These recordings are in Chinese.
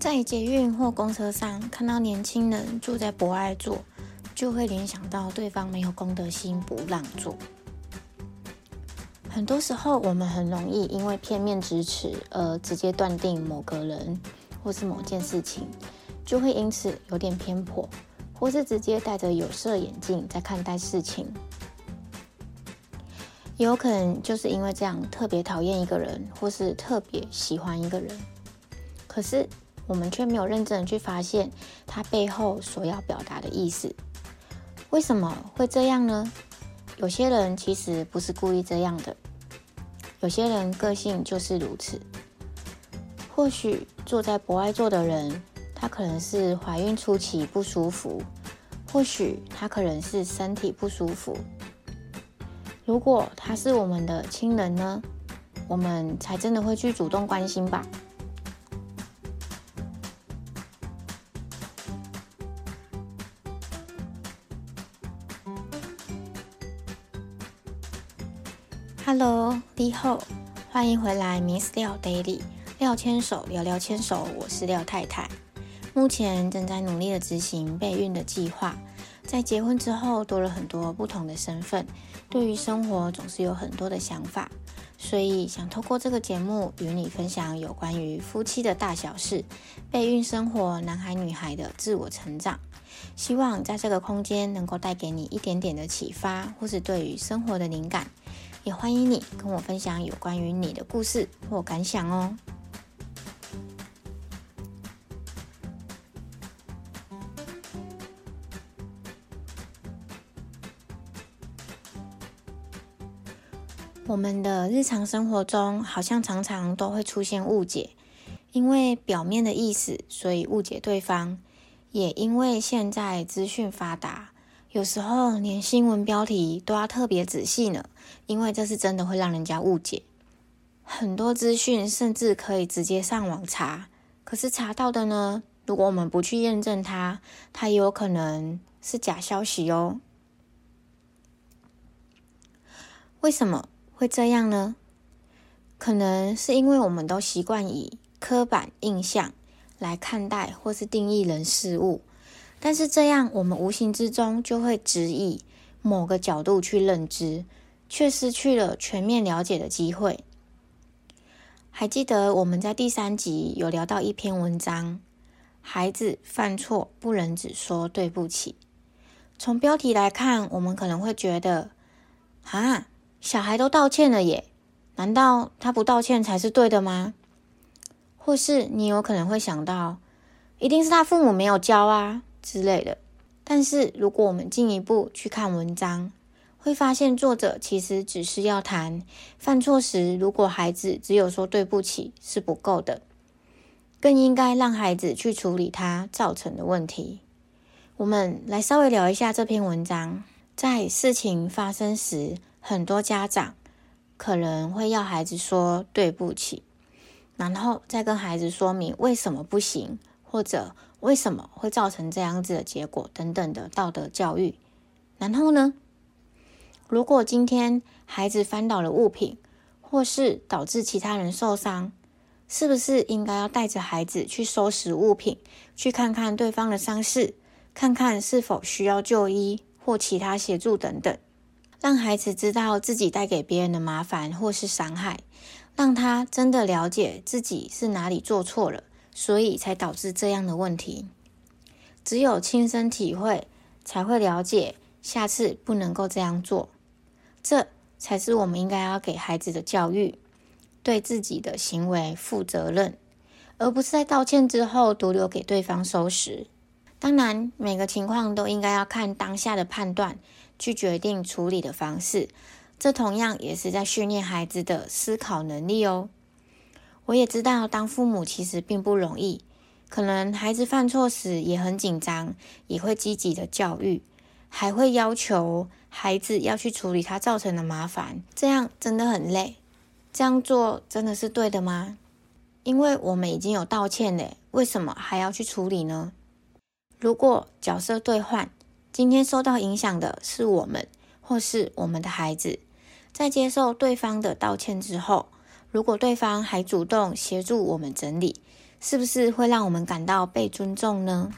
在捷运或公车上看到年轻人坐在博爱座，就会联想到对方没有公德心，不让座。很多时候，我们很容易因为片面之词而直接断定某个人或是某件事情，就会因此有点偏颇，或是直接戴着有色眼镜在看待事情。也有可能就是因为这样特别讨厌一个人，或是特别喜欢一个人，可是。我们却没有认真的去发现他背后所要表达的意思。为什么会这样呢？有些人其实不是故意这样的，有些人个性就是如此。或许坐在博爱座的人，他可能是怀孕初期不舒服，或许他可能是身体不舒服。如果他是我们的亲人呢，我们才真的会去主动关心吧。Hello，你好，欢迎回来，Miss 廖 Daily，廖牵手聊聊牵手，我是廖太太，目前正在努力的执行备孕的计划，在结婚之后多了很多不同的身份，对于生活总是有很多的想法，所以想透过这个节目与你分享有关于夫妻的大小事，备孕生活，男孩女孩的自我成长，希望在这个空间能够带给你一点点的启发，或是对于生活的灵感。也欢迎你跟我分享有关于你的故事或感想哦。我们的日常生活中，好像常常都会出现误解，因为表面的意思，所以误解对方；也因为现在资讯发达。有时候连新闻标题都要特别仔细呢，因为这是真的会让人家误解。很多资讯甚至可以直接上网查，可是查到的呢，如果我们不去验证它，它也有可能是假消息哦。为什么会这样呢？可能是因为我们都习惯以刻板印象来看待或是定义人事物。但是这样，我们无形之中就会只以某个角度去认知，却失去了全面了解的机会。还记得我们在第三集有聊到一篇文章：孩子犯错不能只说对不起。从标题来看，我们可能会觉得，啊，小孩都道歉了耶，难道他不道歉才是对的吗？或是你有可能会想到，一定是他父母没有教啊。之类的，但是如果我们进一步去看文章，会发现作者其实只是要谈犯错时，如果孩子只有说对不起是不够的，更应该让孩子去处理他造成的问题。我们来稍微聊一下这篇文章，在事情发生时，很多家长可能会要孩子说对不起，然后再跟孩子说明为什么不行，或者。为什么会造成这样子的结果？等等的道德教育。然后呢？如果今天孩子翻倒了物品，或是导致其他人受伤，是不是应该要带着孩子去收拾物品，去看看对方的伤势，看看是否需要就医或其他协助等等，让孩子知道自己带给别人的麻烦或是伤害，让他真的了解自己是哪里做错了。所以才导致这样的问题。只有亲身体会，才会了解下次不能够这样做。这才是我们应该要给孩子的教育，对自己的行为负责任，而不是在道歉之后独留给对方收拾。当然，每个情况都应该要看当下的判断，去决定处理的方式。这同样也是在训练孩子的思考能力哦。我也知道，当父母其实并不容易。可能孩子犯错时也很紧张，也会积极的教育，还会要求孩子要去处理他造成的麻烦。这样真的很累。这样做真的是对的吗？因为我们已经有道歉嘞，为什么还要去处理呢？如果角色兑换，今天受到影响的是我们，或是我们的孩子，在接受对方的道歉之后。如果对方还主动协助我们整理，是不是会让我们感到被尊重呢？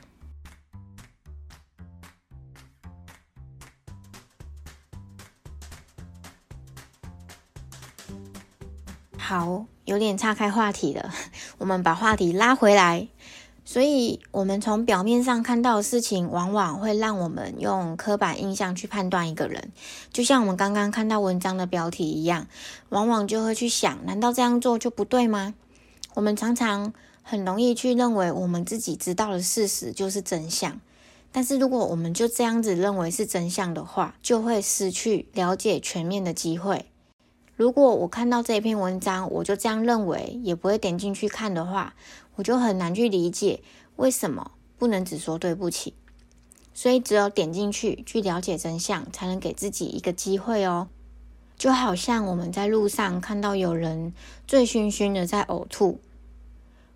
好，有点岔开话题了，我们把话题拉回来。所以，我们从表面上看到的事情，往往会让我们用刻板印象去判断一个人。就像我们刚刚看到文章的标题一样，往往就会去想：难道这样做就不对吗？我们常常很容易去认为我们自己知道的事实就是真相。但是，如果我们就这样子认为是真相的话，就会失去了解全面的机会。如果我看到这篇文章，我就这样认为，也不会点进去看的话，我就很难去理解为什么不能只说对不起。所以只有点进去去了解真相，才能给自己一个机会哦。就好像我们在路上看到有人醉醺醺的在呕吐，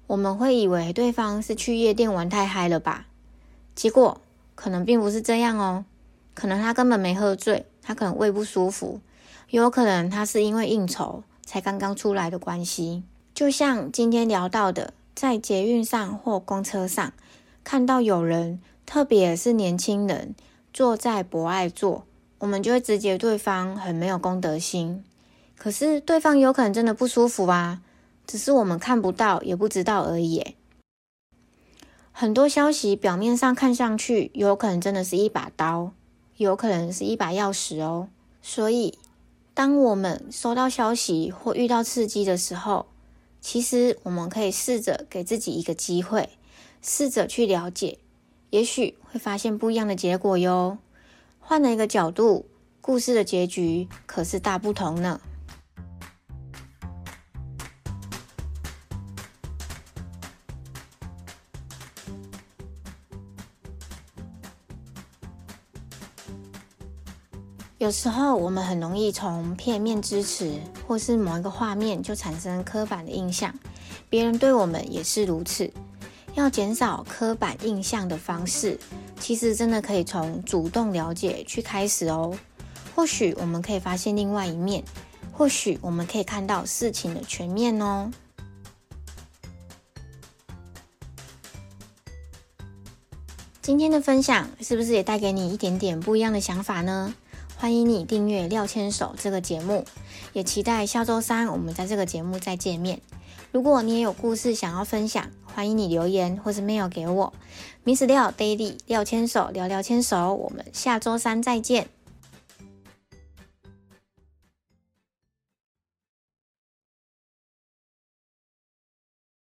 我们会以为对方是去夜店玩太嗨了吧？结果可能并不是这样哦，可能他根本没喝醉，他可能胃不舒服。有可能他是因为应酬才刚刚出来的关系，就像今天聊到的，在捷运上或公车上看到有人，特别是年轻人坐在博爱座，我们就会直接对方很没有公德心。可是对方有可能真的不舒服啊，只是我们看不到也不知道而已。很多消息表面上看上去有可能真的是一把刀，有可能是一把钥匙哦，所以。当我们收到消息或遇到刺激的时候，其实我们可以试着给自己一个机会，试着去了解，也许会发现不一样的结果哟。换了一个角度，故事的结局可是大不同呢。有时候我们很容易从片面之词或是某一个画面就产生刻板的印象，别人对我们也是如此。要减少刻板印象的方式，其实真的可以从主动了解去开始哦。或许我们可以发现另外一面，或许我们可以看到事情的全面哦。今天的分享是不是也带给你一点点不一样的想法呢？欢迎你订阅廖牵手这个节目，也期待下周三我们在这个节目再见面。如果你也有故事想要分享，欢迎你留言或是 mail 给我。Miss 廖 Daily 廖牵手聊聊牵手，我们下周三再见。